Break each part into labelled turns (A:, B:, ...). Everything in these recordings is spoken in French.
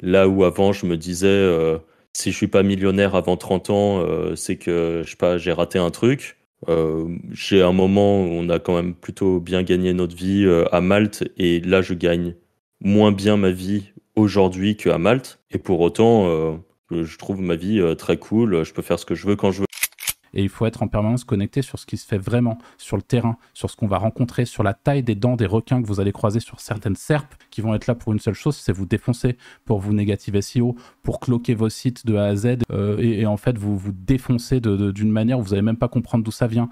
A: Là où avant, je me disais, si je suis pas millionnaire avant 30 ans, c'est que je sais pas, j'ai raté un truc. j'ai un moment où on a quand même plutôt bien gagné notre vie à Malte et là je gagne moins bien ma vie aujourd'hui qu'à Malte. Et pour autant, je trouve ma vie très cool. Je peux faire ce que je veux quand je veux.
B: Et il faut être en permanence connecté sur ce qui se fait vraiment, sur le terrain, sur ce qu'on va rencontrer, sur la taille des dents des requins que vous allez croiser sur certaines serpes qui vont être là pour une seule chose, c'est vous défoncer, pour vous négativer SEO, pour cloquer vos sites de A à Z euh, et, en fait vous vous défoncer d'une manière où vous n'allez même pas comprendre d'où ça vient.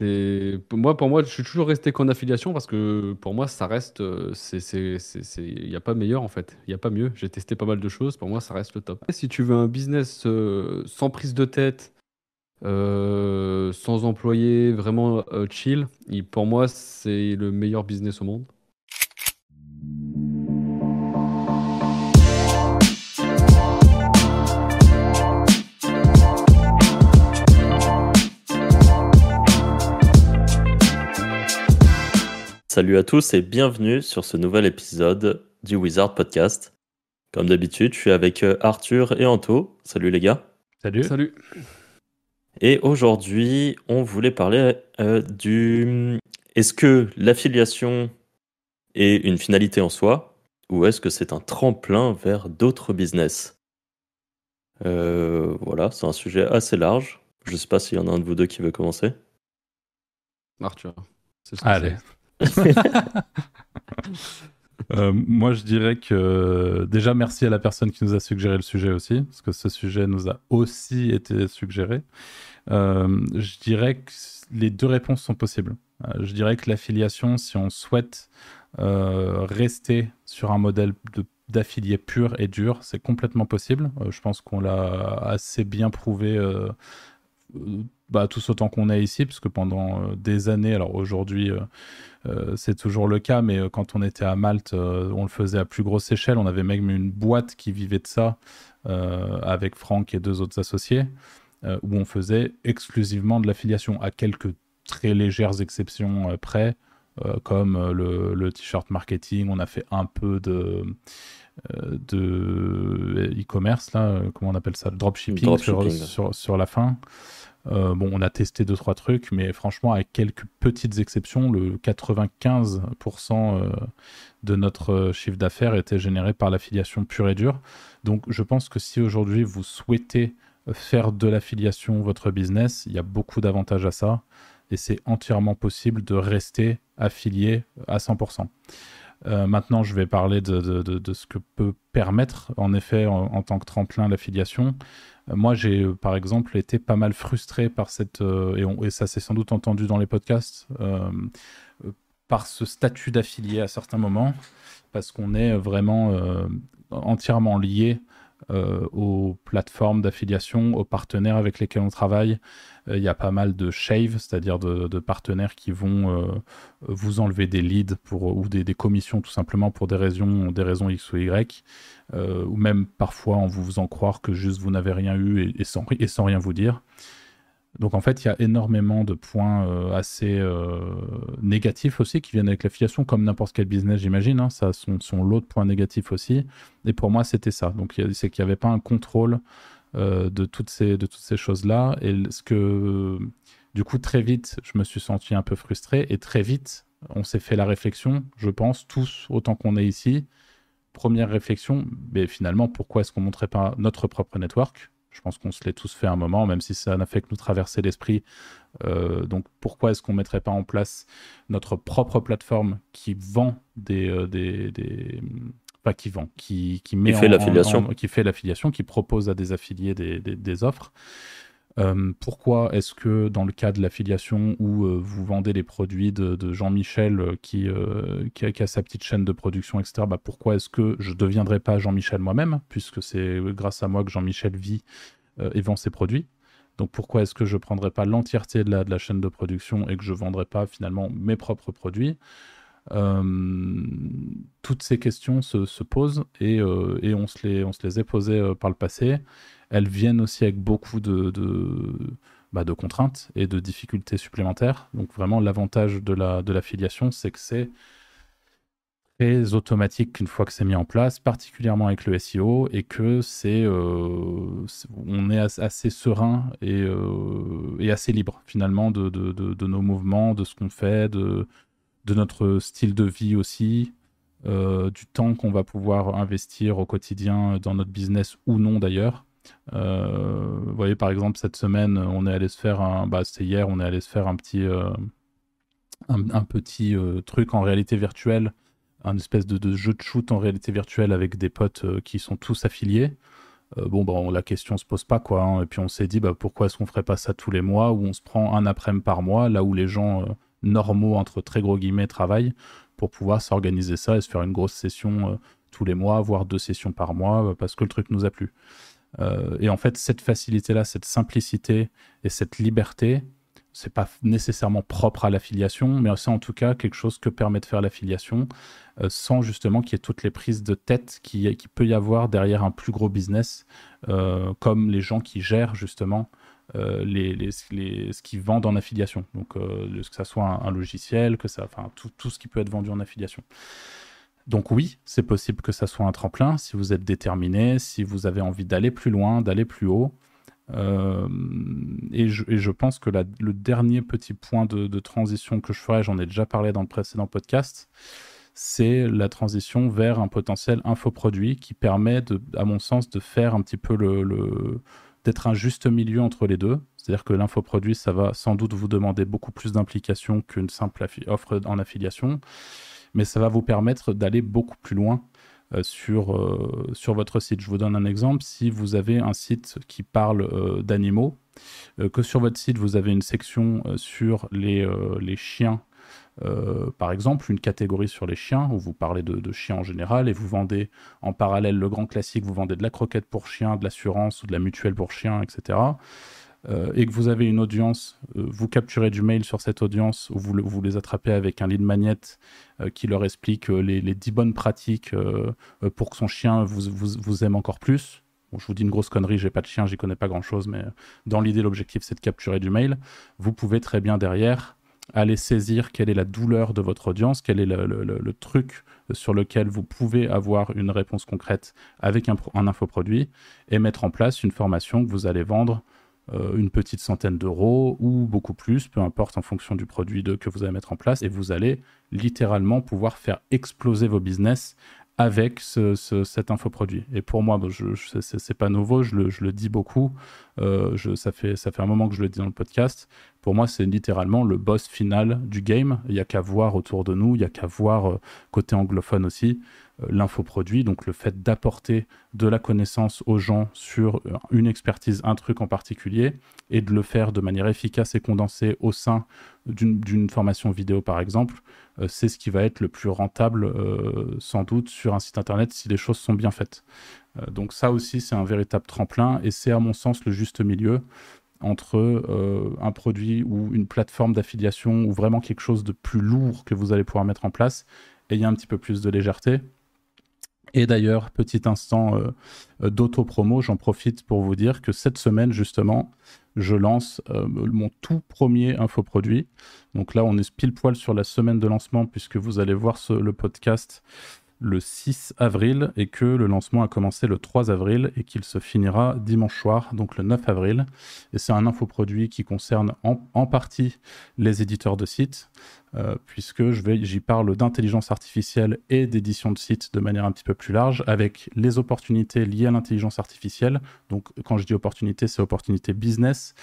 C: Moi, pour moi, je suis toujours resté qu'en affiliation parce que pour moi, ça reste. Euh, il n'y a pas meilleur en fait. Il n'y a pas mieux. J'ai testé pas mal de choses. Pour moi, ça reste le top. Si tu veux un business euh, sans prise de tête, euh, sans employé, vraiment chill, pour moi, c'est le meilleur business au monde.
A: Salut à tous et bienvenue sur ce nouvel épisode du Wizard Podcast. Comme d'habitude, je suis avec euh, Arthur et Anto. Salut les gars.
C: Salut. Salut.
A: Et aujourd'hui, on voulait parler euh, du... Est-ce que l'affiliation est une finalité en soi ou est-ce que c'est un tremplin vers d'autres business? Euh, Voilà, c'est un sujet assez large. Je ne sais pas s'il y en a un de vous deux qui veut commencer.
C: Arthur.
B: Allez. Euh, moi, je dirais que déjà merci à la personne qui nous a suggéré le sujet aussi, parce que ce sujet nous a aussi été suggéré. Euh, je dirais que les deux réponses sont possibles. Euh, je dirais que l'affiliation, si on souhaite rester sur un modèle d'affilié pur et dur, c'est complètement possible. je pense qu'on l'a assez bien prouvé bah, tous autant qu'on est ici, parce que pendant euh, des années, alors aujourd'hui euh, euh, c'est toujours le cas, mais quand on était à Malte, on le faisait à plus grosse échelle. On avait même une boîte qui vivait de ça avec Franck et deux autres associés, où on faisait exclusivement de l'affiliation, à quelques très légères exceptions près, comme le, t-shirt marketing. On a fait un peu de de e-commerce là, comment on appelle ça, le dropshipping, Sur, sur, la fin. Euh, bon, on a testé deux trois trucs, mais franchement, avec quelques petites exceptions, le 95% euh, de notre euh, chiffre d'affaires était généré par l'affiliation pure et dure. Donc, je pense que si aujourd'hui vous souhaitez faire de l'affiliation votre business, il y a beaucoup d'avantages à ça, et c'est entièrement possible de rester affilié à 100%. maintenant, je vais parler de, ce que peut permettre, en effet, en tant que tremplin, l'affiliation. Moi, j'ai euh, par exemple été pas mal frustré par cette, euh, et, ça s'est sans doute entendu dans les podcasts, euh, par ce statut d'affilié à certains moments, parce qu'on est vraiment entièrement lié euh, aux plateformes d'affiliation, aux partenaires avec lesquels on travaille. Euh, il y a pas mal de shave, c'est-à-dire de, partenaires qui vont euh, vous enlever des leads pour, ou des, commissions tout simplement pour des raisons, des raisons X ou Y, ou même parfois en vous faisant croire que juste vous n'avez rien eu et, sans, et sans rien vous dire. Donc en fait, il y a énormément de points euh, assez euh, négatifs aussi qui viennent avec l'affiliation, comme n'importe quel business, j'imagine. Hein, ça a de points négatifs aussi. Et pour moi, c'était ça. Donc c'est qu'il n'y avait pas un contrôle euh, de toutes ces, ces choses-là. Et ce que, du coup, très vite, je me suis senti un peu frustré. Et très vite, on s'est fait la réflexion, je pense, tous, autant qu'on est ici. Première réflexion, mais finalement, pourquoi est-ce qu'on ne montrait pas notre propre network? Je pense qu'on se l'est tous fait un moment, même si ça n'a fait que nous traverser l'esprit. Euh, donc pourquoi est-ce qu'on ne mettrait pas en place notre propre plateforme qui vend des... Euh, des, des... Enfin, qui vend, qui, qui met
A: qui fait l'affiliation,
B: qui fait l'affiliation, qui propose à des affiliés des, des, des offres. Euh, pourquoi est-ce que dans le cas de l'affiliation où euh, vous vendez les produits de, Jean-Michel euh, qui, a, sa petite chaîne de production, etc., bah pourquoi est-ce que je ne deviendrai pas Jean-Michel moi-même, puisque c'est grâce à moi que Jean-Michel vit et vend ses produits? Donc pourquoi est-ce que je ne prendrais pas l'entièreté de la, de la, chaîne de production et que je ne vendrais pas finalement mes propres produits? Toutes ces questions se, se posent et, et, on, se les, on posées par le passé elles viennent aussi avec beaucoup bah, de contraintes et de difficultés supplémentaires. Donc vraiment, l'avantage de la, de l'affiliation, c'est que c'est très automatique une fois que c'est mis en place, particulièrement avec le SEO, et que c'est, euh, on est assez serein et, euh, assez libre finalement de, de, de, nos mouvements, de ce qu'on fait, de, de notre style de vie aussi, euh, du temps qu'on va pouvoir investir au quotidien dans notre business ou non d'ailleurs. vous voyez par exemple cette semaine, on est allé se faire un, bah, c'était hier, on est allé se faire un petit, un, un, petit truc en réalité virtuelle un espèce de, jeu de shoot en réalité virtuelle avec des potes euh, qui sont tous affiliés. Euh, bon, bah, la question se pose pas, quoi. Hein. Et puis on s'est dit, bah, pourquoi est-ce qu'on ferait pas ça tous les mois, où on se prend un après-midi par mois, là où les gens euh, normaux, entre très gros guillemets, travaillent, pour pouvoir s'organiser ça et se faire une grosse session tous les mois, voire deux sessions par mois, parce que le truc nous a plu. et en fait, cette facilité-là, cette simplicité et cette liberté, c'est pas nécessairement propre à l'affiliation, mais c'est en tout cas quelque chose que permet de faire l'affiliation euh, sans justement qu'il y ait toutes les prises de tête qui, qui peut y avoir derrière un plus gros business, euh, comme les gens qui gèrent justement euh, les, les, ce qu'ils vendent en affiliation. Donc, que ça soit un, logiciel, que ça, enfin, tout, tout, ce qui peut être vendu en affiliation. Donc oui, c'est possible que ça soit un tremplin si vous êtes déterminé, si vous avez envie d'aller plus loin, d'aller plus haut. Euh, et, je, pense que le dernier petit point de, transition que je ferai, j'en ai déjà parlé dans le précédent podcast, c'est la transition vers un potentiel infoproduit qui permet, de, à mon sens, de faire un petit peu le, d'être un juste milieu entre les deux. C'est-à-dire que l'infoproduit, ça va sans doute vous demander beaucoup plus d'implication qu'une simple offre en affiliation, mais ça va vous permettre d'aller beaucoup plus loin euh, sur, euh, sur votre site. Je vous donne un exemple. Si vous avez un site qui parle euh, d'animaux, que sur votre site vous avez une section sur les, les chiens par exemple, une catégorie sur les chiens, où vous parlez de, chiens en général, et vous vendez en parallèle le grand classique, vous vendez de la croquette pour chiens, de l'assurance ou de la mutuelle pour chiens, etc. Euh, et que vous avez une audience, euh, vous capturez du mail sur cette audience ou vous, les attrapez avec un lead magnet euh, qui leur explique les, les 10 bonnes pratiques pour que son chien vous aime encore plus. je vous dis une grosse connerie, j'ai pas de chien, j'y connais pas grand chose, mais dans l'idée, l'objectif c'est de capturer du mail. Vous pouvez très bien derrière aller saisir quelle est la douleur de votre audience, quel est le, truc sur lequel vous pouvez avoir une réponse concrète avec un, un infoproduit et mettre en place une formation que vous allez vendre euh, une petite centaine d'euros ou beaucoup plus, peu importe en fonction du produit de, que vous allez mettre en place, et vous allez littéralement pouvoir faire exploser vos business avec ce, cet infoproduit. Et pour moi, je, je c'est pas nouveau, je le, dis beaucoup, euh, ça, fait, un moment que je le dis dans le podcast. Pour moi, c'est littéralement le boss final du game. Il n'y a qu'à voir autour de nous, il n'y a qu'à voir euh, côté anglophone aussi. Euh, l'infoproduit, donc le fait d'apporter de la connaissance aux gens sur euh, une expertise, un truc en particulier, et de le faire de manière efficace et condensée au sein d'une formation vidéo, par exemple, c'est ce qui va être le plus rentable, sans doute, sur un site internet si les choses sont bien faites. donc ça aussi, c'est un véritable tremplin, et c'est à mon sens le juste milieu entre un produit ou une plateforme d'affiliation ou vraiment quelque chose de plus lourd que vous allez pouvoir mettre en place et il y a un petit peu plus de légèreté et d'ailleurs, petit instant euh, euh, d'auto-promo, j'en profite pour vous dire que cette semaine, justement, je lance euh, mon tout premier infoproduit. Donc là, on est pile poil sur la semaine de lancement, puisque vous allez voir le podcast le 6 avril et que le lancement a commencé le 3 avril et qu'il se finira dimanche soir, donc le 9 avril. Et c'est un infoproduit qui concerne en partie les éditeurs de sites, euh, puisque j'y parle d'intelligence artificielle et d'édition de sites de manière un petit peu plus large, avec les opportunités liées à l'intelligence artificielle. Donc, quand je dis opportunité, c'est opportunité business.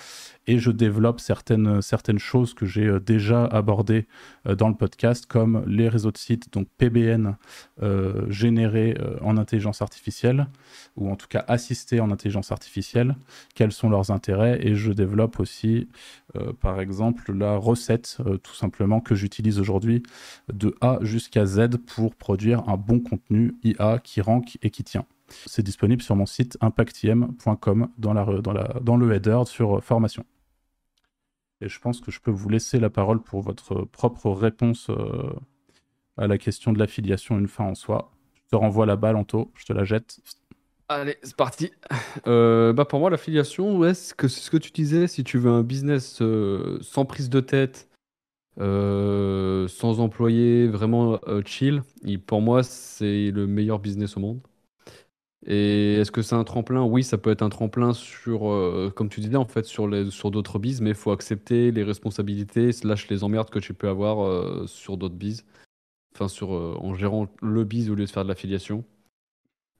B: Et je développe certaines, certaines choses que j'ai euh, déjà abordées euh, dans le podcast, comme les réseaux de sites, donc PBN générés en intelligence artificielle, ou en tout cas assistés en intelligence artificielle, quels sont leurs intérêts? Et je développe aussi, par exemple, la recette, tout simplement, que j'utilise aujourd'hui de A jusqu'à Z pour produire un bon contenu IA qui rank et qui tient. C'est disponible sur mon site impactiem.com dans, la, dans, la, dans le header sur formation. Et je pense que je peux vous laisser la parole pour votre propre réponse euh, à la question de l'affiliation une fin en soi. Je te renvoie la balle, Anto, je te la jette.
C: Allez, c'est parti. Euh, bah pour moi, l'affiliation, ouais, c'est ce que tu disais, si tu veux un business euh, sans prise de tête, sans employé, vraiment chill. pour moi, c'est le meilleur business au monde. Et est-ce que c'est un tremplin? Oui, ça peut être un tremplin sur, comme tu disais, en fait, sur, sur d'autres bises, mais il faut accepter les responsabilités, slash les emmerdes que tu peux avoir sur d'autres bises. Enfin, sur, en gérant le bise au lieu de faire de l'affiliation.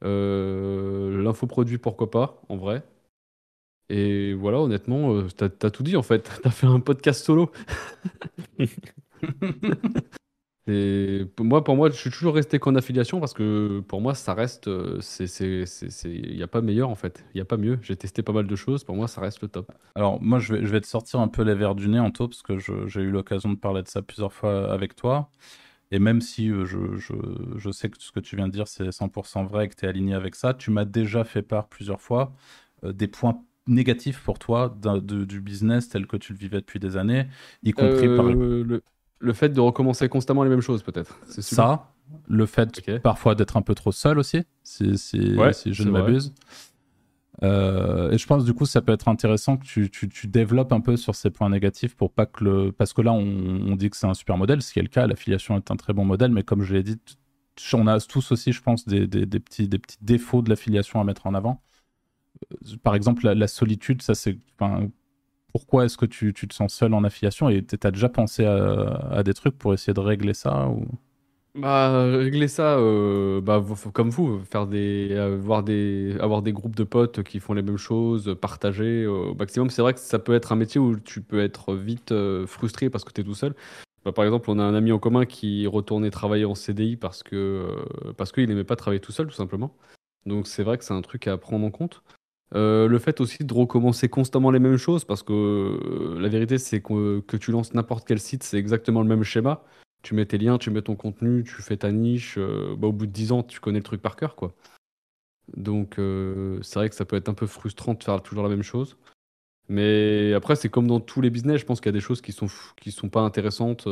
C: L'infoproduit, pourquoi pas, en vrai. Et voilà, honnêtement, euh, t'as as tout dit en fait. T'as fait un podcast solo. Et moi, pour moi, je suis toujours resté qu'en affiliation parce que pour moi, ça reste. Euh, il n'y a pas meilleur en fait. Il n'y a pas mieux. J'ai testé pas mal de choses. Pour moi, ça reste le top.
B: Alors, moi, je vais, je vais te sortir un peu les verres du nez en taux parce que j'ai eu l'occasion de parler de ça plusieurs fois avec toi. Et même si euh, je, je, je, sais que ce que tu viens de dire, c'est 100% vrai et que tu es aligné avec ça, tu m'as déjà fait part plusieurs fois des points négatif pour toi du business tel que tu le vivais depuis des années, y compris par
C: euh, le... le... fait de recommencer constamment les mêmes choses, peut-être.
B: C'est ça. Le fait parfois d'être un peu trop seul aussi, si, si, je ne m'abuse. Euh, et je pense du coup ça peut être intéressant que tu, tu, tu, développes un peu sur ces points négatifs pour pas que le parce que là on, on dit que c'est un super modèle, ce qui est le cas, l'affiliation est un très bon modèle, mais comme je l'ai dit, on a tous aussi je pense des, des, des petits, des petits défauts de l'affiliation à mettre en avant. Euh, par exemple, la, solitude, ça c'est. pourquoi est-ce que tu, te sens seul en affiliation et tu as déjà pensé à, des trucs pour essayer de régler ça.
C: Bah, régler ça, euh, bah, comme vous, faire des, avoir, des, avoir des groupes de potes qui font les mêmes choses, partager au maximum. C'est vrai que ça peut être un métier où tu peux être vite euh, frustré parce que tu es tout seul. Bah, par exemple, on a un ami en commun qui retournait travailler en CDI parce que parce qu'il n'aimait pas travailler tout seul, tout simplement. Donc c'est vrai que c'est un truc à prendre en compte. Euh, le fait aussi de recommencer constamment les mêmes choses, parce que euh, la vérité, c'est que, que tu lances n'importe quel site, c'est exactement le même schéma. Tu mets tes liens, tu mets ton contenu, tu fais ta niche. Euh, bah, au bout de 10 ans, tu connais le truc par cœur, quoi. Donc, c'est vrai que ça peut être un peu frustrant de faire toujours la même chose. Mais après, c'est comme dans tous les business, je pense qu'il y a des choses qui sont, qui sont pas intéressantes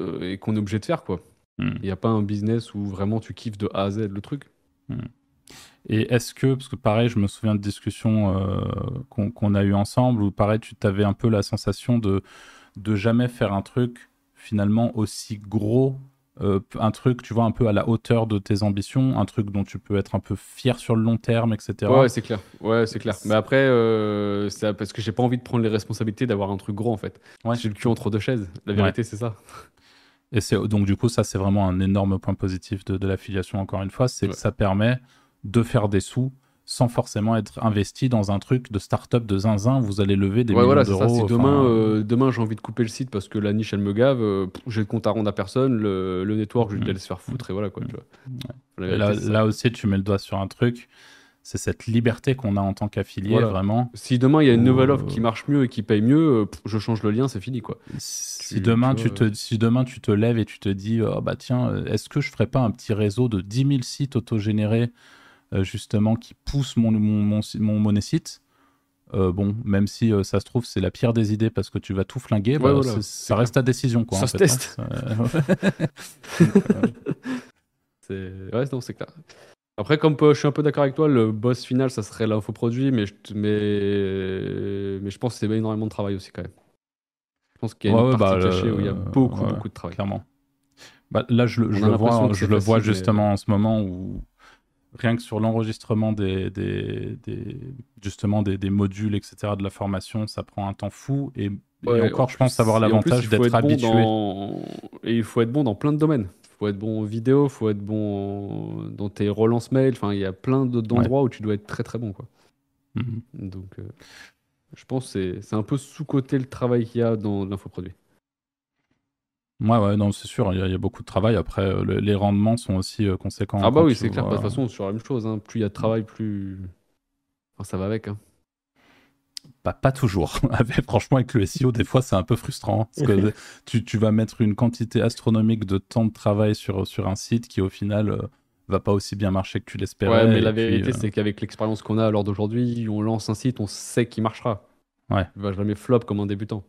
C: et qu'on est obligé de faire, quoi. Hmm. Il n'y a pas un business où vraiment tu kiffes de A à Z le truc. Hmm.
B: Et est-ce que, parce que pareil, je me souviens de discussions euh, qu'on a eues ensemble, où pareil, tu avais un peu la sensation de, de jamais faire un truc finalement aussi gros, euh, un truc, tu vois, un peu à la hauteur de tes ambitions, un truc dont tu peux être un peu fier sur le long terme, etc.
C: Ouais, c'est clair. Ouais, c'est clair. Mais après, euh, parce que j'ai pas envie de prendre les responsabilités d'avoir un truc gros, en fait. Ouais. J'ai le cul entre deux chaises. La vérité, c'est ça.
B: Et donc du coup, ça, c'est vraiment un énorme point positif de, de l'affiliation, encore une fois, c'est que ça permet de faire des sous sans forcément être investi dans un truc de start-up de zinzin, vous allez lever des millions d'euros.
C: Si demain, euh, demain j'ai envie de couper le site parce que la niche elle me gave, euh, j'ai le compte à rendre à personne, le, network je vais laisse faire foutre et voilà quoi.
B: là, aussi tu mets le doigt sur un truc, c'est cette liberté qu'on a en tant qu'affilié vraiment.
C: Si demain il y a une nouvelle offre qui marche mieux et qui paye mieux, euh, je change le lien, c'est fini quoi.
B: Si demain tu, te, si demain tu te lèves et tu te dis oh, bah tiens, est-ce que je ferais pas un petit réseau de 10 000 sites autogénérés euh, justement qui pousse mon, mon, mon, monécite. Euh, bon, même si euh, ça se trouve, c'est la pire des idées parce que tu vas tout flinguer, bah, ça reste ta décision. Quoi,
C: ça se teste. c'est... Ouais, non, c'est clair. Après, comme je suis un peu d'accord avec toi, le boss final, ça serait l'infoproduit, mais je, mais... mais je pense que c'est énormément de travail aussi quand même. Je pense qu'il y a une partie bah, cachée où il y a beaucoup, beaucoup de travail.
B: Clairement. Bah, là, je, je le vois, je le vois justement en ce moment où rien que sur l'enregistrement des, des, justement des, modules, etc., de la formation, ça prend un temps fou. Et, encore, je pense avoir l'avantage d'être habitué.
C: Et il faut être bon dans plein de domaines. Il faut être bon en vidéo, il faut être bon dans tes relances mail. Enfin, il y a plein d'endroits où tu dois être très très bon. Quoi. Mhm. Donc, euh, je pense que c'est un peu sous-côté le travail qu'il y a dans l'infoproduit.
B: Ouais, ouais, non, c'est sûr, il y, a beaucoup de travail. Après, euh, les rendements sont aussi euh, conséquents.
C: Ah bah oui, c'est clair. De toute façon, sur la même chose, hein. plus il y a de travail, plus ça va avec. Hein.
B: Bah, pas toujours. Franchement, avec le SEO, des fois, c'est un peu frustrant. Parce que tu, tu, vas mettre une quantité astronomique de temps de travail sur, sur un site qui, au final, euh, va pas aussi bien marcher que tu l'espérais.
C: Ouais, mais la vérité, c'est qu'avec l'expérience qu'on a à l'heure d'aujourd'hui, on lance un site, on sait qu'il marchera.
B: Ouais.
C: Il va jamais flop comme un débutant.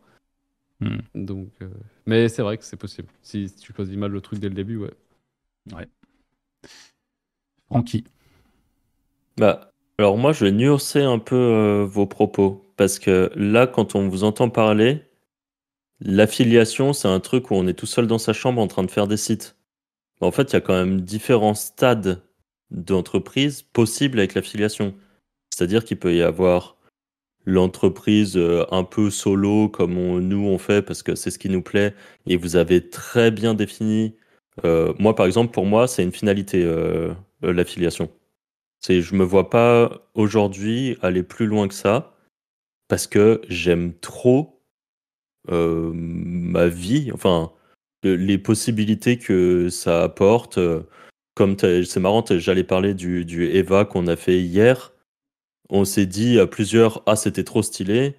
C: Hmm. Donc, euh, Mais c'est vrai que c'est possible. Si, tu choisis mal le truc dès le début, ouais.
B: Ouais. Francky.
A: Bah, alors moi, je vais nuancer un peu euh, vos propos. Parce que là, quand on vous entend parler, l'affiliation, c'est un truc où on est tout seul dans sa chambre en train de faire des sites. En fait, il y a quand même différents stades d'entreprise possibles avec l'affiliation. C'est-à-dire qu'il peut y avoir l'entreprise euh, un peu solo comme nous on fait parce que c'est ce qui nous plaît et vous avez très bien défini. Euh, moi par exemple pour moi c'est une finalité euh, l'affiliation. C'est je me vois pas aujourd'hui aller plus loin que ça parce que j'aime trop ma vie, enfin les possibilités que ça apporte. comme c'est marrant, j'allais parler du, du Eva qu'on a fait hier on s'est dit à plusieurs, ah c'était trop stylé.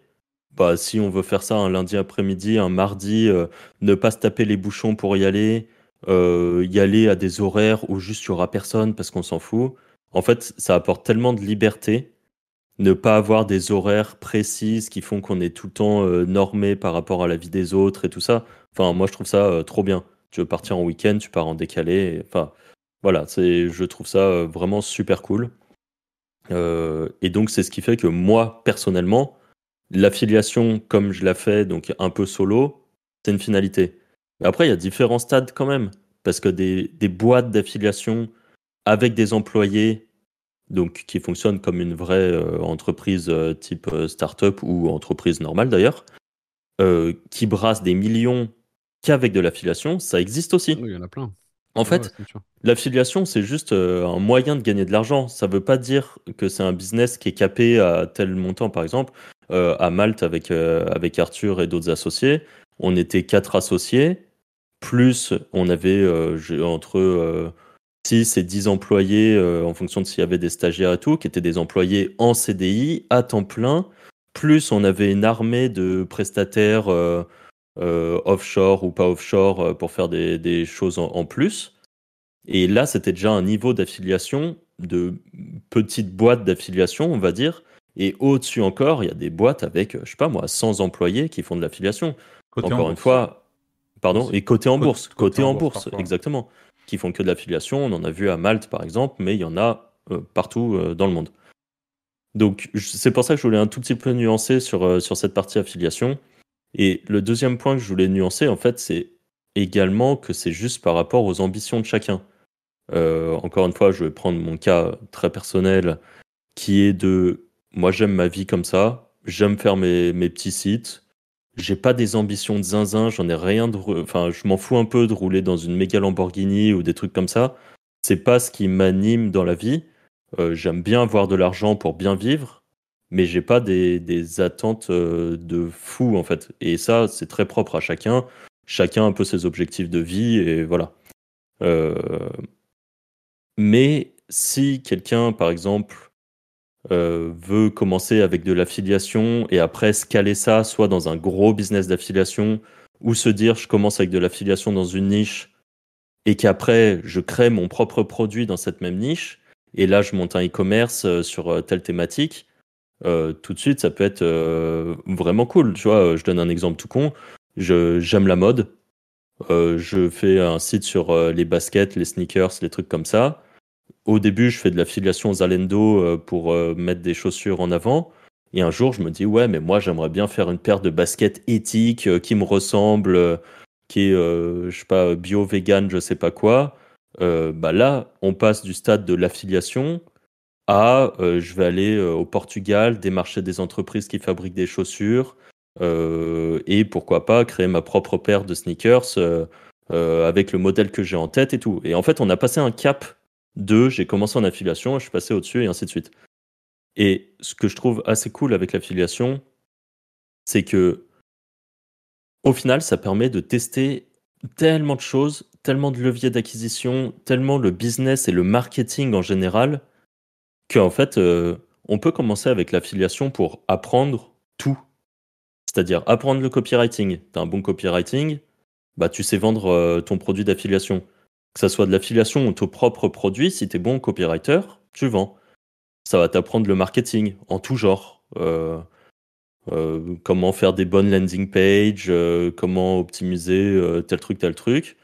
A: Bah si on veut faire ça un lundi après-midi, un mardi, euh, ne pas se taper les bouchons pour y aller, euh, y aller à des horaires où juste il y aura personne parce qu'on s'en fout. En fait, ça apporte tellement de liberté, ne pas avoir des horaires précises qui font qu'on est tout le temps euh, normé par rapport à la vie des autres et tout ça. Enfin, moi je trouve ça trop bien. Tu veux partir en week-end, tu pars en décalé. Enfin, voilà, c'est, je trouve ça vraiment super cool. Euh, et donc, c'est ce qui fait que moi, personnellement, l'affiliation, comme je la fais, donc un peu solo, c'est une finalité. Après, il y a différents stades quand même, parce que des, boîtes d'affiliation avec des employés, donc qui fonctionnent comme une vraie euh, entreprise euh, type startup ou entreprise normale d'ailleurs, qui brassent des millions qu'avec de l'affiliation, ça existe aussi.
C: Il y en a plein.
A: En fait, l'affiliation, c'est juste euh, un moyen de gagner de l'argent. Ça ne veut pas dire que c'est un business qui est capé à tel montant, par exemple. Euh, à Malte, avec, euh, avec Arthur et d'autres associés, on était quatre associés, plus on avait entre 6 et 10 employés, en fonction de s'il y avait des stagiaires et tout, qui étaient des employés en CDI, à temps plein, plus on avait une armée de prestataires offshore ou pas offshore euh, pour faire des, choses en, plus. Et là, c'était déjà un niveau d'affiliation, de petites boîtes d'affiliation, on va dire. Et au-dessus encore, il y a des boîtes avec, je sais pas moi, 100 employés qui font de l'affiliation. Encore une fois, pardon, et côté en bourse, côté, en bourse, exactement, qui font que de l'affiliation. On en a vu à Malte par exemple, mais il y en a euh, partout dans le monde. Donc c'est pour ça que je voulais un tout petit peu nuancer sur, sur cette partie affiliation. Et le deuxième point que je voulais nuancer, en fait, c'est également que c'est juste par rapport aux ambitions de chacun. Euh, encore une fois, je vais prendre mon cas très personnel, qui est de moi j'aime ma vie comme ça, j'aime faire mes, mes petits sites, j'ai pas des ambitions de zinzin, j'en ai rien de. Enfin, je m'en fous un peu de rouler dans une méga Lamborghini ou des trucs comme ça. C'est pas ce qui m'anime dans la vie. Euh, j'aime bien avoir de l'argent pour bien vivre, mais j'ai pas des, attentes euh, de fou en fait. Et ça, c'est très propre à chacun. Chacun a un peu ses objectifs de vie et voilà. Euh, mais si quelqu'un, par exemple, euh, veut commencer avec de l'affiliation et après scaler ça, soit dans un gros business d'affiliation, ou se dire je commence avec de l'affiliation dans une niche et qu'après je crée mon propre produit dans cette même niche, et là je monte un e-commerce sur telle thématique, euh, tout de suite, ça peut être euh, vraiment cool. Tu vois, je donne un exemple tout con. J'aime la mode. Euh, je fais un site sur les baskets, les sneakers, les trucs comme ça. Au début, je fais de l'affiliation Zalendo pour mettre des chaussures en avant. Et un jour, je me dis, ouais, mais moi, j'aimerais bien faire une paire de baskets éthiques qui me ressemble, qui est, je sais pas, bio, vegan, je sais pas quoi. bah là, on passe du stade de l'affiliation euh, je vais aller euh, au Portugal, démarcher des entreprises qui fabriquent des chaussures euh, et pourquoi pas créer ma propre paire de sneakers avec le modèle que j'ai en tête et tout. Et en fait, on a passé un cap de j'ai commencé en affiliation, je suis passé au-dessus et ainsi de suite. Et ce que je trouve assez cool avec l'affiliation, c'est que au final, ça permet de tester tellement de choses, tellement de leviers d'acquisition, tellement le business et le marketing en général, qu'en fait, euh, on peut commencer avec l'affiliation pour apprendre tout. C'est-à-dire apprendre le copywriting. Tu as un bon copywriting, bah, tu sais vendre euh, ton produit d'affiliation. Que ça soit de l'affiliation ou ton propre produit, si tu es bon copywriter, tu vends. Ça va t'apprendre le marketing en tout genre. Euh, comment faire des bonnes landing pages, comment optimiser tel truc, tel truc,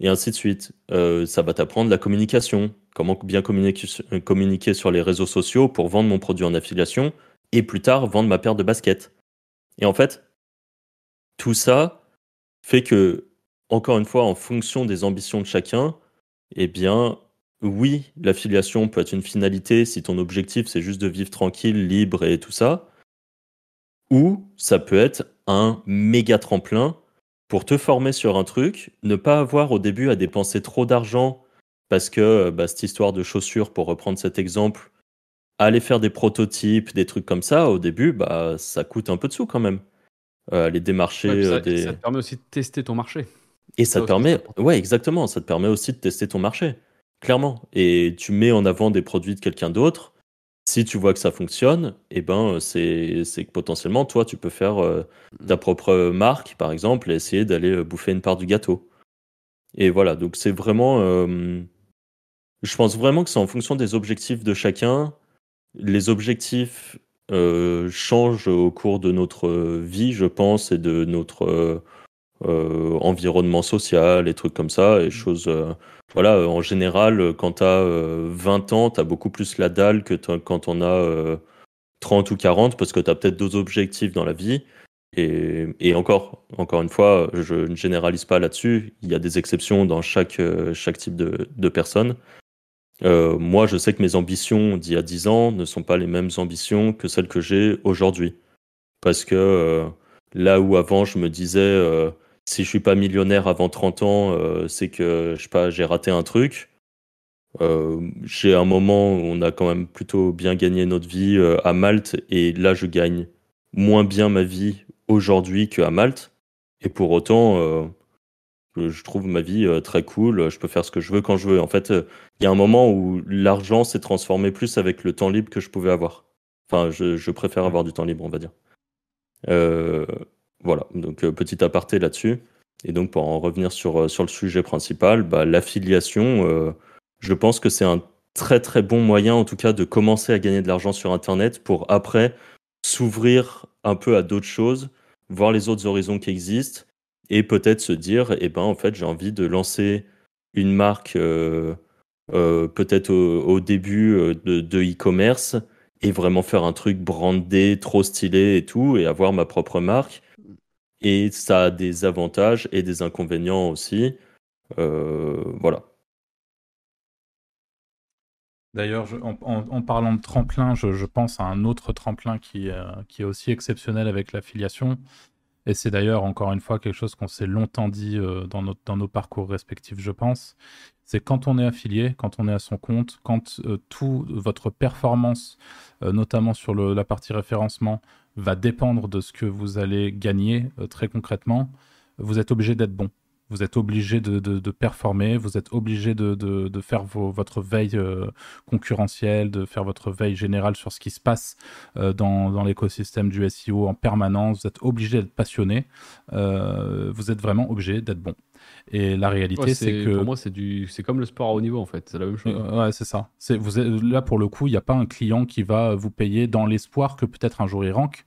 A: et ainsi de suite. ça va t'apprendre la communication, comment bien euh, communiquer, sur les réseaux sociaux pour vendre mon produit en affiliation et plus tard vendre ma paire de baskets. Et en fait, tout ça, fait que, encore une fois, en fonction des ambitions de chacun, eh bien, oui, l'affiliation peut être une finalité si ton objectif c'est juste de vivre tranquille, libre et tout ça. Ou ça peut être un méga tremplin pour te former sur un truc, ne pas avoir au début à dépenser trop d'argent parce que bah, cette histoire de chaussures, pour reprendre cet exemple, aller faire des prototypes, des trucs comme ça, au début, bah, ça coûte un peu de sous quand même. Euh, aller démarcher
C: ça,
A: euh, des...
C: ça te permet aussi de tester ton marché.
A: Et ça, te permet, ouais, exactement, ça te permet aussi de tester ton marché, clairement. Et tu mets en avant des produits de quelqu'un d'autre. Si tu vois que ça fonctionne, eh ben, c'est que potentiellement, toi, tu peux faire euh, ta propre marque, par exemple, et essayer d'aller bouffer une part du gâteau. Et voilà, donc c'est vraiment. Je pense vraiment que c'est en fonction des objectifs de chacun. Les objectifs euh, changent au cours de notre vie, je pense, et de notre euh, environnement social, et trucs comme ça, et mmh. choses. Euh, voilà, en général, quand tu as 20 ans, tu as beaucoup plus la dalle que quand on a 30 ou 40, parce que tu as peut-être d'autres objectifs dans la vie. Et, et, encore, encore une fois, je ne généralise pas là-dessus. Il y a des exceptions dans chaque, chaque type de, de personne. Euh, moi, je sais que mes ambitions d'il y a 10 ans ne sont pas les mêmes ambitions que celles que j'ai aujourd'hui. Parce que euh, là où avant, je me disais, euh, si je suis pas millionnaire avant 30 ans, c'est que je sais pas, j'ai raté un truc. j'ai un moment où on a quand même plutôt bien gagné notre vie à Malte, et là, je gagne moins bien ma vie aujourd'hui qu'à Malte. Et pour autant, je trouve ma vie euh, très cool, je peux faire ce que je veux quand je veux. En fait, euh, il y a un moment où l'argent s'est transformé plus avec le temps libre que je pouvais avoir. Enfin, je, préfère avoir du temps libre, on va dire. Euh, voilà, donc petit aparté là-dessus. Et donc, pour en revenir sur, sur le sujet principal, bah, l'affiliation, je pense que c'est un très très bon moyen, en tout cas, de commencer à gagner de l'argent sur Internet pour après s'ouvrir un peu à d'autres choses, voir les autres horizons qui existent et peut-être se dire, eh ben, en fait, j'ai envie de lancer une marque euh, euh, peut-être au, début euh, de e-commerce et vraiment faire un truc brandé, trop stylé et tout, et avoir ma propre marque. Et ça a des avantages et des inconvénients aussi. voilà.
B: D'ailleurs, en, parlant de tremplin, je, pense à un autre tremplin qui, qui est aussi exceptionnel avec l'affiliation. Et c'est d'ailleurs, encore une fois, quelque chose qu'on s'est longtemps dit euh, dans, nos parcours respectifs, je pense. C'est quand on est affilié, quand on est à son compte, quand euh, toute votre performance, euh, notamment sur la partie référencement, va dépendre de ce que vous allez gagner très concrètement, vous êtes obligé d'être bon vous êtes obligé de, performer, vous êtes obligé de, faire votre veille euh, concurrentielle, de faire votre veille générale sur ce qui se passe euh, dans, l'écosystème du SEO en permanence, vous êtes obligé d'être passionné, euh, vous êtes vraiment obligé d'être bon. Et la réalité, c'est que.
C: Pour moi, c'est du... comme le sport à haut niveau, en fait. C'est la même chose.
B: ouais, c'est ça. Vous Là, pour le coup, il n'y a pas un client qui va vous payer dans l'espoir que peut-être un jour il rank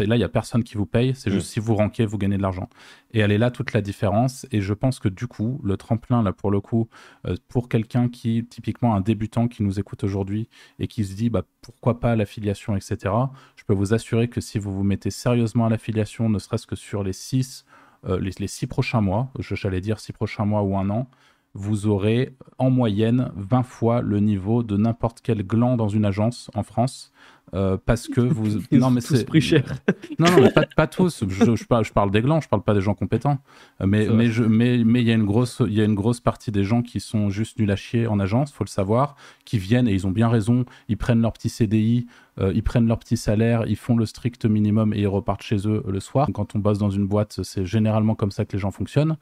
B: là, il n'y a personne qui vous paye. C'est juste mm. si vous rankez, vous gagnez de l'argent. Et elle est là toute la différence. Et je pense que du coup, le tremplin, là, pour le coup, euh, pour quelqu'un qui, typiquement un débutant qui nous écoute aujourd'hui et qui se dit, bah, pourquoi pas l'affiliation, etc., je peux vous assurer que si vous vous mettez sérieusement à l'affiliation, ne serait-ce que sur les six, euh, les, six prochains mois, j'allais dire six prochains mois ou un an, vous aurez en moyenne 20 fois le niveau de n'importe quel gland dans une agence en France. Euh, parce que vous.
C: non, mais c'est. pris cher.
B: non, non, pas, pas tous. Je, je, parle, je, parle, des glands, je parle pas des gens compétents. Euh, mais mais je, mais mais il y a une grosse il y a une grosse partie des gens qui sont juste nuls à chier en agence, faut le savoir, qui viennent et ils ont bien raison. Ils prennent leur petit CDI, euh, ils prennent leur petit salaire, ils font le strict minimum et ils repartent chez eux le soir. Quand on bosse dans une boîte, c'est généralement comme ça que les gens fonctionnent.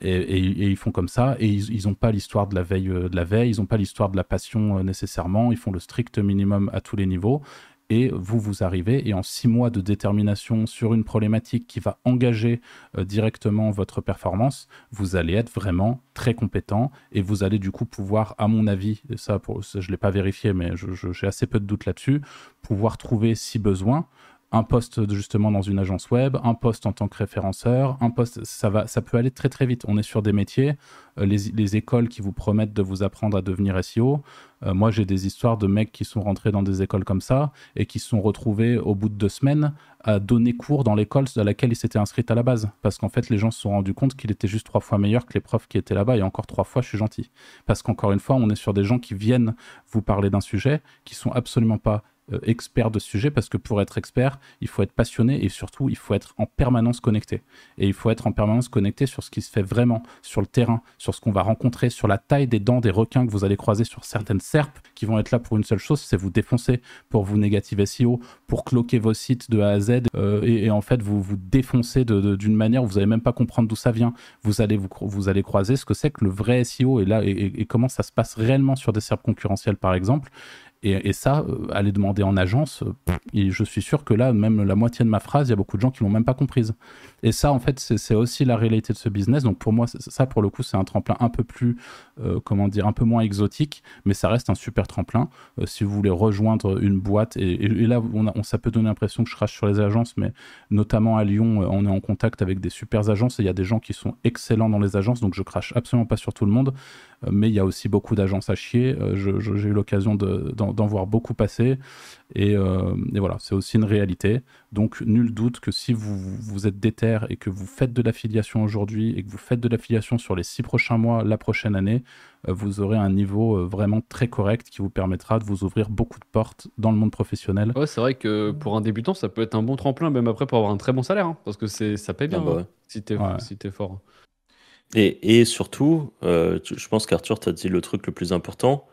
B: Et, ils font comme ça, et ils n'ont pas l'histoire de la veille, euh, de la veille, ils n'ont pas l'histoire de la passion euh, nécessairement, ils font le strict minimum à tous les niveaux. Et vous, vous arrivez, et en six mois de détermination sur une problématique qui va engager euh, directement votre performance, vous allez être vraiment très compétent, et vous allez du coup pouvoir, à mon avis, et ça, pour, je ne l'ai pas vérifié, mais j'ai assez peu de doutes là-dessus, pouvoir trouver, si besoin, un poste justement dans une agence web, un poste en tant que référenceur, un poste, ça, va, ça peut aller très très vite. On est sur des métiers, euh, les, écoles qui vous promettent de vous apprendre à devenir SEO. Euh, moi, j'ai des histoires de mecs qui sont rentrés dans des écoles comme ça et qui se sont retrouvés au bout de deux semaines à donner cours dans l'école à laquelle ils s'étaient inscrits à la base. Parce qu'en fait, les gens se sont rendus compte qu'il était juste trois fois meilleur que les profs qui étaient là-bas. Et encore trois fois, je suis gentil. Parce qu'encore une fois, on est sur des gens qui viennent vous parler d'un sujet qui sont absolument pas expert de ce sujet parce que pour être expert, il faut être passionné et surtout il faut être en permanence connecté. Et il faut être en permanence connecté sur ce qui se fait vraiment sur le terrain, sur ce qu'on va rencontrer, sur la taille des dents des requins que vous allez croiser sur certaines serpes qui vont être là pour une seule chose, c'est vous défoncer, pour vous négative SEO, pour cloquer vos sites de A à Z euh, et, en fait vous vous défoncer d'une manière où vous n'allez même pas comprendre d'où ça vient. Vous allez, vous, croiser ce que c'est que le vrai SEO et là et, et comment ça se passe réellement sur des serpes concurrentielles par exemple. Et, ça, euh, aller demander en agence, euh, et je suis sûr que là, même la moitié de ma phrase, il y a beaucoup de gens qui l'ont même pas comprise. Et ça, en fait, c'est aussi la réalité de ce business. Donc pour moi, ça, pour le coup, c'est un tremplin un peu plus, euh, comment dire, un peu moins exotique, mais ça reste un super tremplin. si vous voulez rejoindre une boîte, et, là, ça peut donner l'impression que je crache sur les agences, mais notamment à Lyon, on est en contact avec des super agences et il y a des gens qui sont excellents dans les agences, donc je crache absolument pas sur tout le monde mais il y a aussi beaucoup d'agences à chier. J'ai eu l'occasion d'en voir beaucoup passer. Euh, et, voilà, c'est aussi une réalité. Donc, nul doute que si vous, vous êtes déter et que vous faites de l'affiliation aujourd'hui et que vous faites de l'affiliation sur les six prochains mois, la prochaine année, euh, vous aurez un niveau euh, vraiment très correct qui vous permettra de vous ouvrir beaucoup de portes dans le monde professionnel.
C: Ouais, c'est vrai que pour un débutant, ça peut être un bon tremplin, même après pour avoir un très bon salaire, hein, parce que ça paye bien ah bah hein, si t'es si es fort.
A: Et, et surtout, je pense qu'Arthur t'a dit le truc le plus important,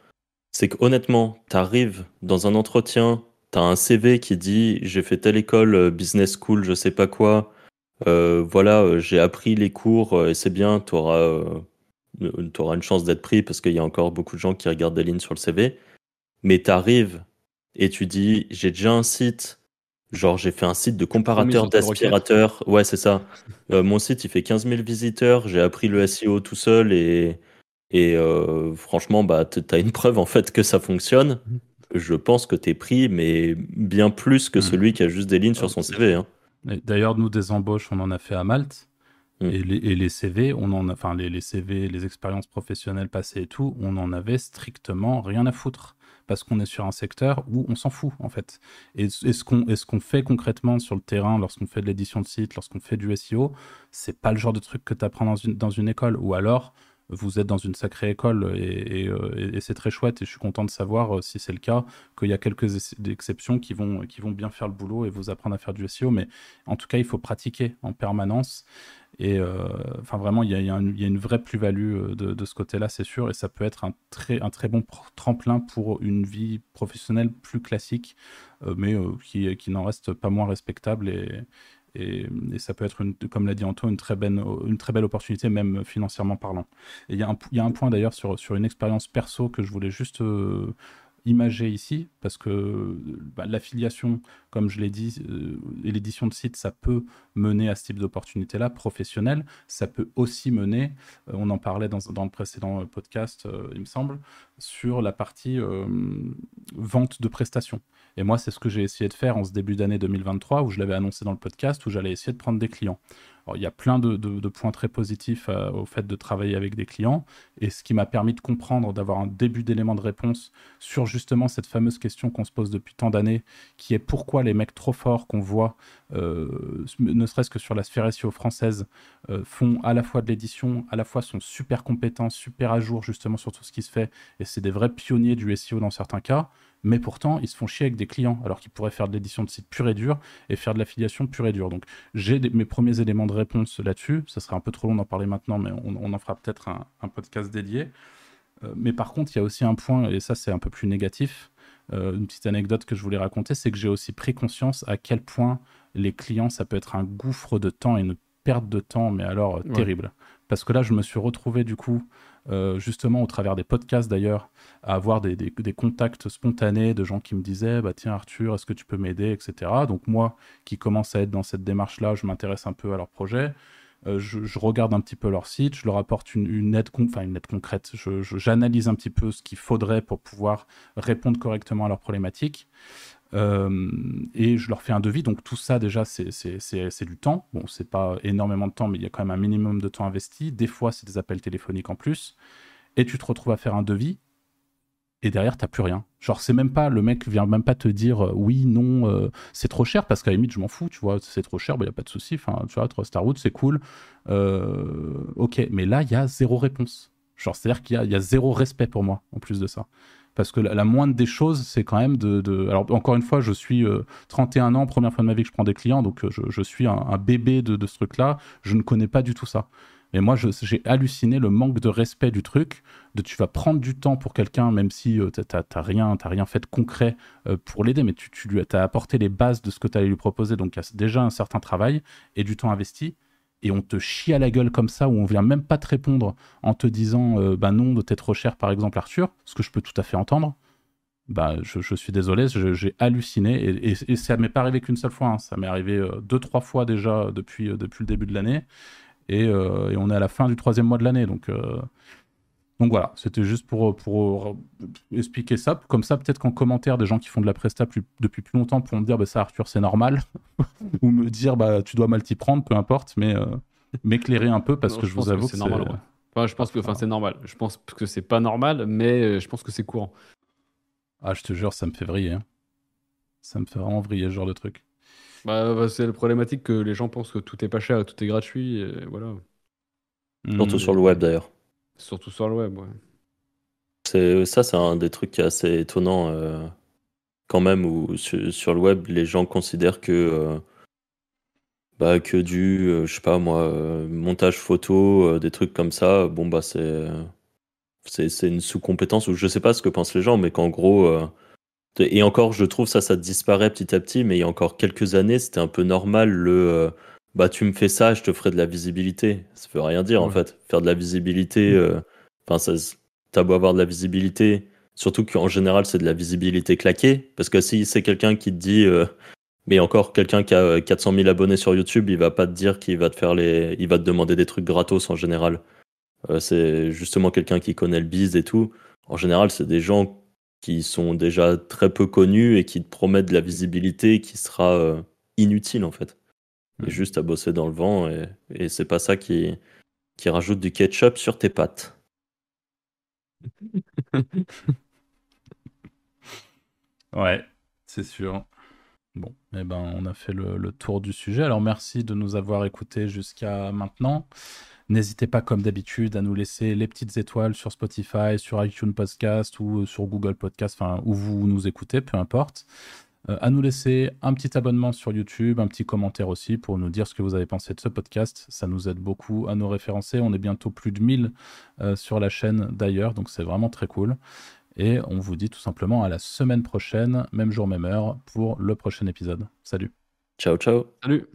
A: c'est que honnêtement, tu arrives dans un entretien, tu as un CV qui dit j'ai fait telle école, euh, business school, je sais pas quoi, euh, voilà, euh, j'ai appris les cours et c'est bien, tu auras, une chance d'être pris parce qu'il y a encore beaucoup de gens qui regardent des lignes sur le CV. Mais tu arrives et tu dis j'ai déjà un site, genre j'ai fait un site de comparateur d'aspirateurs, ouais, c'est ça. mon site il fait 15 000 visiteurs, j'ai appris le SEO tout seul et et euh, franchement, bah, tu as une preuve en fait que ça fonctionne. Je pense que tu es pris, mais bien plus que mhm. celui qui a juste des lignes sur son CV. Hein.
B: D'ailleurs, nous, des embauches, on en a fait à Malte. Mm. Et, les, CV, on en a, enfin les, les, CV, les expériences professionnelles passées et tout, on en avait strictement rien à foutre parce qu'on est sur un secteur où on s'en fout en fait. Et, et ce qu'on fait concrètement sur le terrain lorsqu'on fait de l'édition de site, lorsqu'on fait du SEO, c'est pas le genre de truc que tu apprends dans une, dans une école. Ou alors, vous êtes dans une sacrée école euh, et, c'est très chouette et je suis content de savoir euh, si c'est le cas qu'il y a quelques exceptions qui vont, qui vont bien faire le boulot et vous apprendre à faire du SEO mais en tout cas il faut pratiquer en permanence et euh, vraiment il y, a, une vraie plus-value de, ce côté-là c'est sûr et ça peut être un très, un très bon tremplin pour une vie professionnelle plus classique mais qui, qui n'en reste pas moins respectable et, et, ça peut être, une, comme l'a dit Anto, une très, belle, une très belle opportunité, même financièrement parlant. Et il y, y, a un point d'ailleurs sur, sur une expérience perso que je voulais juste euh, imager ici, parce que bah, l'affiliation, comme je l'ai dit, euh, l'édition de site, ça peut mener à ce type d'opportunité-là, professionnelle. Ça peut aussi mener, euh, on en parlait dans, le précédent podcast, euh, il me semble, sur la partie vente de prestations. Et moi, c'est ce que j'ai essayé de faire en ce début d'année 2023, où je l'avais annoncé dans le podcast, où j'allais essayer de prendre des clients il y a plein de, points très positifs au fait de travailler avec des clients et ce qui m'a permis de comprendre, d'avoir un début d'élément de réponse sur justement cette fameuse question qu'on se pose depuis tant d'années, qui est pourquoi les mecs trop forts qu'on voit, euh, ne serait-ce que sur la sphère SEO française, euh, font à la fois de l'édition, à la fois sont super compétents, super à jour justement sur tout ce qui se fait et c'est des vrais pionniers du SEO dans certains cas mais pourtant ils se font chier avec des clients alors qu'ils pourraient faire de l'édition de site pure et dure et faire de l'affiliation pure et dure. Donc j'ai mes premiers éléments de réponse là-dessus. Ça serait un peu trop long d'en parler maintenant, mais on, en fera peut-être un, podcast dédié. Euh, mais par contre, il y a aussi un point, et ça c'est un peu plus négatif, euh, une petite anecdote que je voulais raconter, c'est que j'ai aussi pris conscience à quel point les clients, ça peut être un gouffre de temps et une perte de temps, mais alors euh, terrible. Parce que là, je me suis retrouvé du coup euh, justement au travers des podcasts d'ailleurs, à avoir des, contacts spontanés de gens qui me disaient bah tiens Arthur, est-ce que tu peux m'aider, etc. Donc moi qui commence à être dans cette démarche-là, je m'intéresse un peu à leur projet. Euh, je, regarde un petit peu leur site, je leur apporte une, aide, enfin une aide concrète. J'analyse un petit peu ce qu'il faudrait pour pouvoir répondre correctement à leurs problématiques. et je leur fais un devis. Donc tout ça déjà, c'est du temps. Bon, c'est pas énormément de temps, mais il y a quand même un minimum de temps investi. Des fois, c'est des appels téléphoniques en plus. Et tu te retrouves à faire un devis et derrière t'as plus rien. Genre c'est même pas le mec vient même pas te dire euh, oui non euh, c'est trop cher parce qu'à la limite je m'en fous tu vois c'est trop cher bah, y a pas de souci enfin tu vois Starwood c'est cool. Euh, ok mais là il y a zéro réponse. Genre c'est à dire qu'il y, a zéro respect pour moi en plus de ça. Parce que la, moindre des choses c'est quand même de, alors encore une fois je suis 31 ans première fois de ma vie que je prends des clients donc je, suis un, bébé de, de ce truc là je ne connais pas du tout ça mais moi, j'ai halluciné le manque de respect du truc, de tu vas prendre du temps pour quelqu'un, même si euh, tu n'as rien, rien fait de concret euh, pour l'aider, mais tu, lui as apporté les bases de ce que tu allais lui proposer, donc il y a déjà un certain travail et du temps investi. Et on te chie à la gueule comme ça, où on vient même pas te répondre en te disant euh, bah non, t'être trop cher, par exemple, Arthur, ce que je peux tout à fait entendre. Bah, je, suis désolé, j'ai halluciné et, et, ça m'est pas arrivé qu'une seule fois, hein. ça m'est arrivé deux, trois fois déjà depuis, depuis le début de l'année. Euh, et, on est à la fin du troisième mois de l'année. Donc, euh, donc voilà, c'était juste pour, pour expliquer ça. Comme ça, peut-être qu'en commentaire, des gens qui font de la presta depuis plus longtemps pourront me dire bah, ça, Arthur, c'est normal. Ou me dire bah, tu dois mal t'y prendre, peu importe, mais euh, m'éclairer un peu parce que je, vous avoue que,
C: c'est normal. je pense que enfin, c'est normal. Je pense que c'est pas normal, mais je pense que c'est courant.
B: Ah, je te jure, ça me fait vriller. Hein. Ça me fait vraiment vriller ce genre de truc.
C: Bah, bah, c'est la problématique que les gens pensent que tout est pas cher et tout est gratuit. Et voilà.
A: Surtout sur le web d'ailleurs.
C: Surtout sur le web, ouais.
A: C'est, ça, c'est un des trucs qui est assez étonnant euh, quand même, où sur, le web, les gens considèrent que, euh, bah, que du, euh, je sais pas moi, montage photo, des trucs comme ça, bon, bah, c'est, c'est, c'est une sous-compétence, ou je sais pas ce que pensent les gens, mais qu'en gros, et encore, je trouve ça, ça disparaît petit à petit, mais il y a encore quelques années, c'était un peu normal le euh, bah tu me fais ça, je te ferai de la visibilité. Ça veut rien dire en fait. Faire de la visibilité, mm. euh, enfin ça, t'as beau avoir de la visibilité, surtout qu'en général c'est de la visibilité claquée, parce que si c'est quelqu'un qui te dit, euh, mais encore quelqu'un qui a 400 000 abonnés sur YouTube, il va pas te dire qu'il va te faire les, il va te demander des trucs gratos en général. c'est justement quelqu'un qui connaît le biz et tout. En général, c'est des gens qui sont déjà très peu connus et qui te promettent de la visibilité qui sera euh, inutile en fait. Et mm. juste à bosser dans le vent et, et c'est pas ça qui, qui rajoute du ketchup sur tes pâtes.
B: ouais, c'est sûr. Bon, eh ben, on a fait le, le, tour du sujet. Alors merci de nous avoir écoutés jusqu'à maintenant. N'hésitez pas, comme d'habitude, à nous laisser les petites étoiles sur Spotify, sur iTunes Podcast ou euh, sur Google Podcast, enfin, où vous nous écoutez, peu importe. Euh, à nous laisser un petit abonnement sur YouTube, un petit commentaire aussi pour nous dire ce que vous avez pensé de ce podcast. Ça nous aide beaucoup à nous référencer. On est bientôt plus de 1000 euh, sur la chaîne d'ailleurs, donc c'est vraiment très cool. Et on vous dit tout simplement à la semaine prochaine, même jour, même heure, pour le prochain épisode. Salut.
A: Ciao, ciao.
C: Salut.